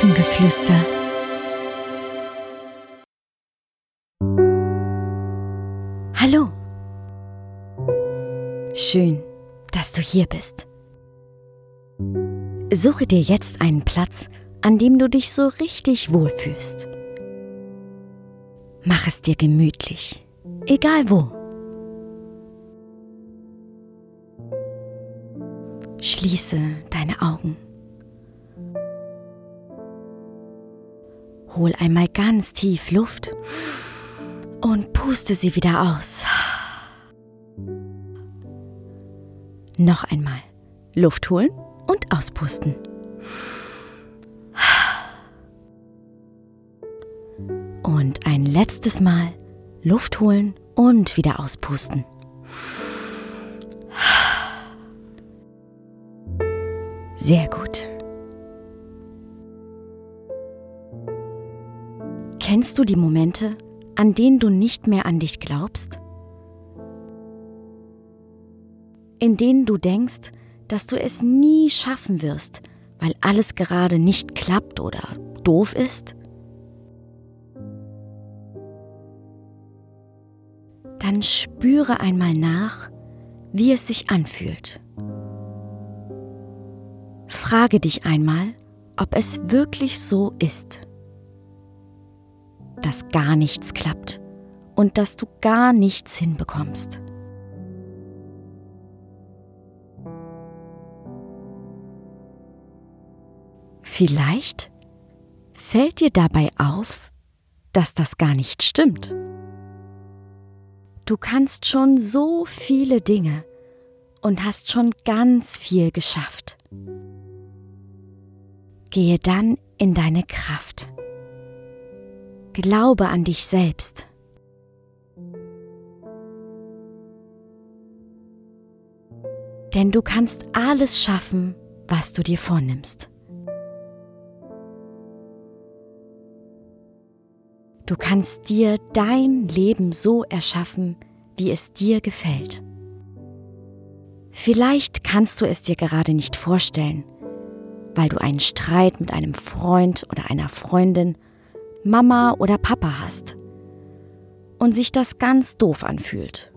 Elfengeflüster. Hallo. Schön, dass du hier bist. Suche dir jetzt einen Platz, an dem du dich so richtig wohlfühlst. Mach es dir gemütlich, egal wo. Schließe deine Augen. Hol einmal ganz tief Luft und puste sie wieder aus. Noch einmal Luft holen und auspusten. Und ein letztes Mal Luft holen und wieder auspusten. Sehr gut. Kennst du die Momente, an denen du nicht mehr an dich glaubst? In denen du denkst, dass du es nie schaffen wirst, weil alles gerade nicht klappt oder doof ist? Dann spüre einmal nach, wie es sich anfühlt. Frage dich einmal, ob es wirklich so ist dass gar nichts klappt und dass du gar nichts hinbekommst. Vielleicht fällt dir dabei auf, dass das gar nicht stimmt. Du kannst schon so viele Dinge und hast schon ganz viel geschafft. Gehe dann in deine Kraft. Glaube an dich selbst. Denn du kannst alles schaffen, was du dir vornimmst. Du kannst dir dein Leben so erschaffen, wie es dir gefällt. Vielleicht kannst du es dir gerade nicht vorstellen, weil du einen Streit mit einem Freund oder einer Freundin Mama oder Papa hast und sich das ganz doof anfühlt.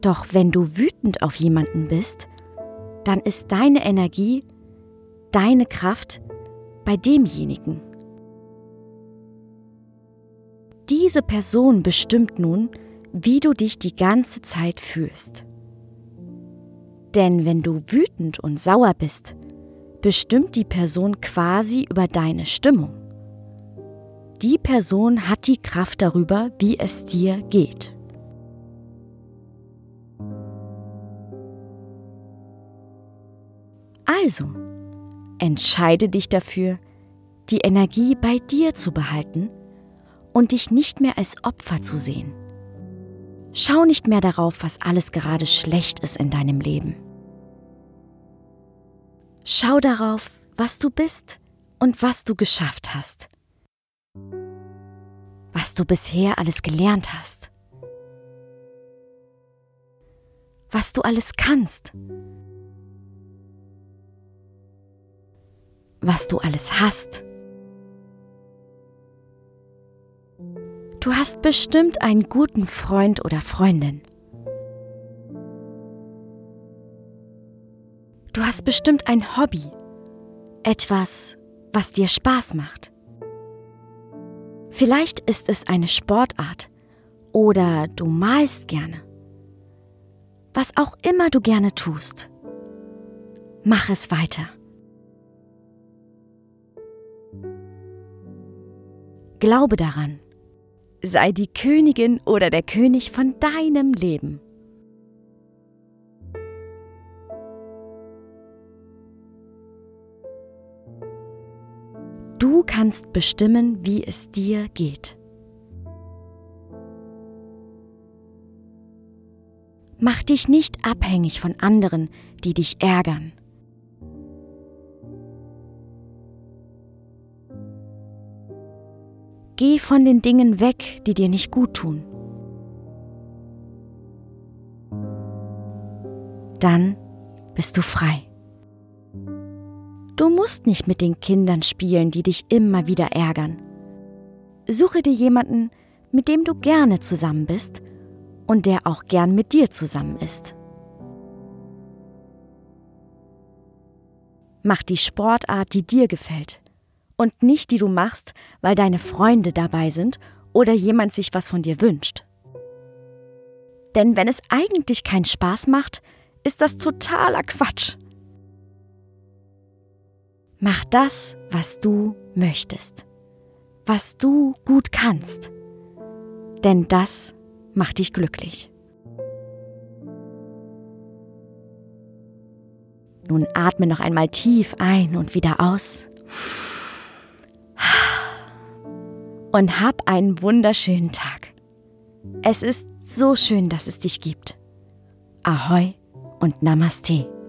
Doch wenn du wütend auf jemanden bist, dann ist deine Energie, deine Kraft bei demjenigen. Diese Person bestimmt nun, wie du dich die ganze Zeit fühlst. Denn wenn du wütend und sauer bist, bestimmt die Person quasi über deine Stimmung. Die Person hat die Kraft darüber, wie es dir geht. Also, entscheide dich dafür, die Energie bei dir zu behalten und dich nicht mehr als Opfer zu sehen. Schau nicht mehr darauf, was alles gerade schlecht ist in deinem Leben. Schau darauf, was du bist und was du geschafft hast. Was du bisher alles gelernt hast. Was du alles kannst. Was du alles hast. Du hast bestimmt einen guten Freund oder Freundin. Du hast bestimmt ein Hobby, etwas, was dir Spaß macht. Vielleicht ist es eine Sportart oder du malst gerne. Was auch immer du gerne tust, mach es weiter. Glaube daran, sei die Königin oder der König von deinem Leben. Du kannst bestimmen, wie es dir geht. Mach dich nicht abhängig von anderen, die dich ärgern. Geh von den Dingen weg, die dir nicht gut tun. Dann bist du frei. Du musst nicht mit den Kindern spielen, die dich immer wieder ärgern. Suche dir jemanden, mit dem du gerne zusammen bist und der auch gern mit dir zusammen ist. Mach die Sportart, die dir gefällt und nicht die du machst, weil deine Freunde dabei sind oder jemand sich was von dir wünscht. Denn wenn es eigentlich keinen Spaß macht, ist das totaler Quatsch. Mach das, was du möchtest, was du gut kannst, denn das macht dich glücklich. Nun atme noch einmal tief ein und wieder aus. Und hab einen wunderschönen Tag. Es ist so schön, dass es dich gibt. Ahoi und Namaste.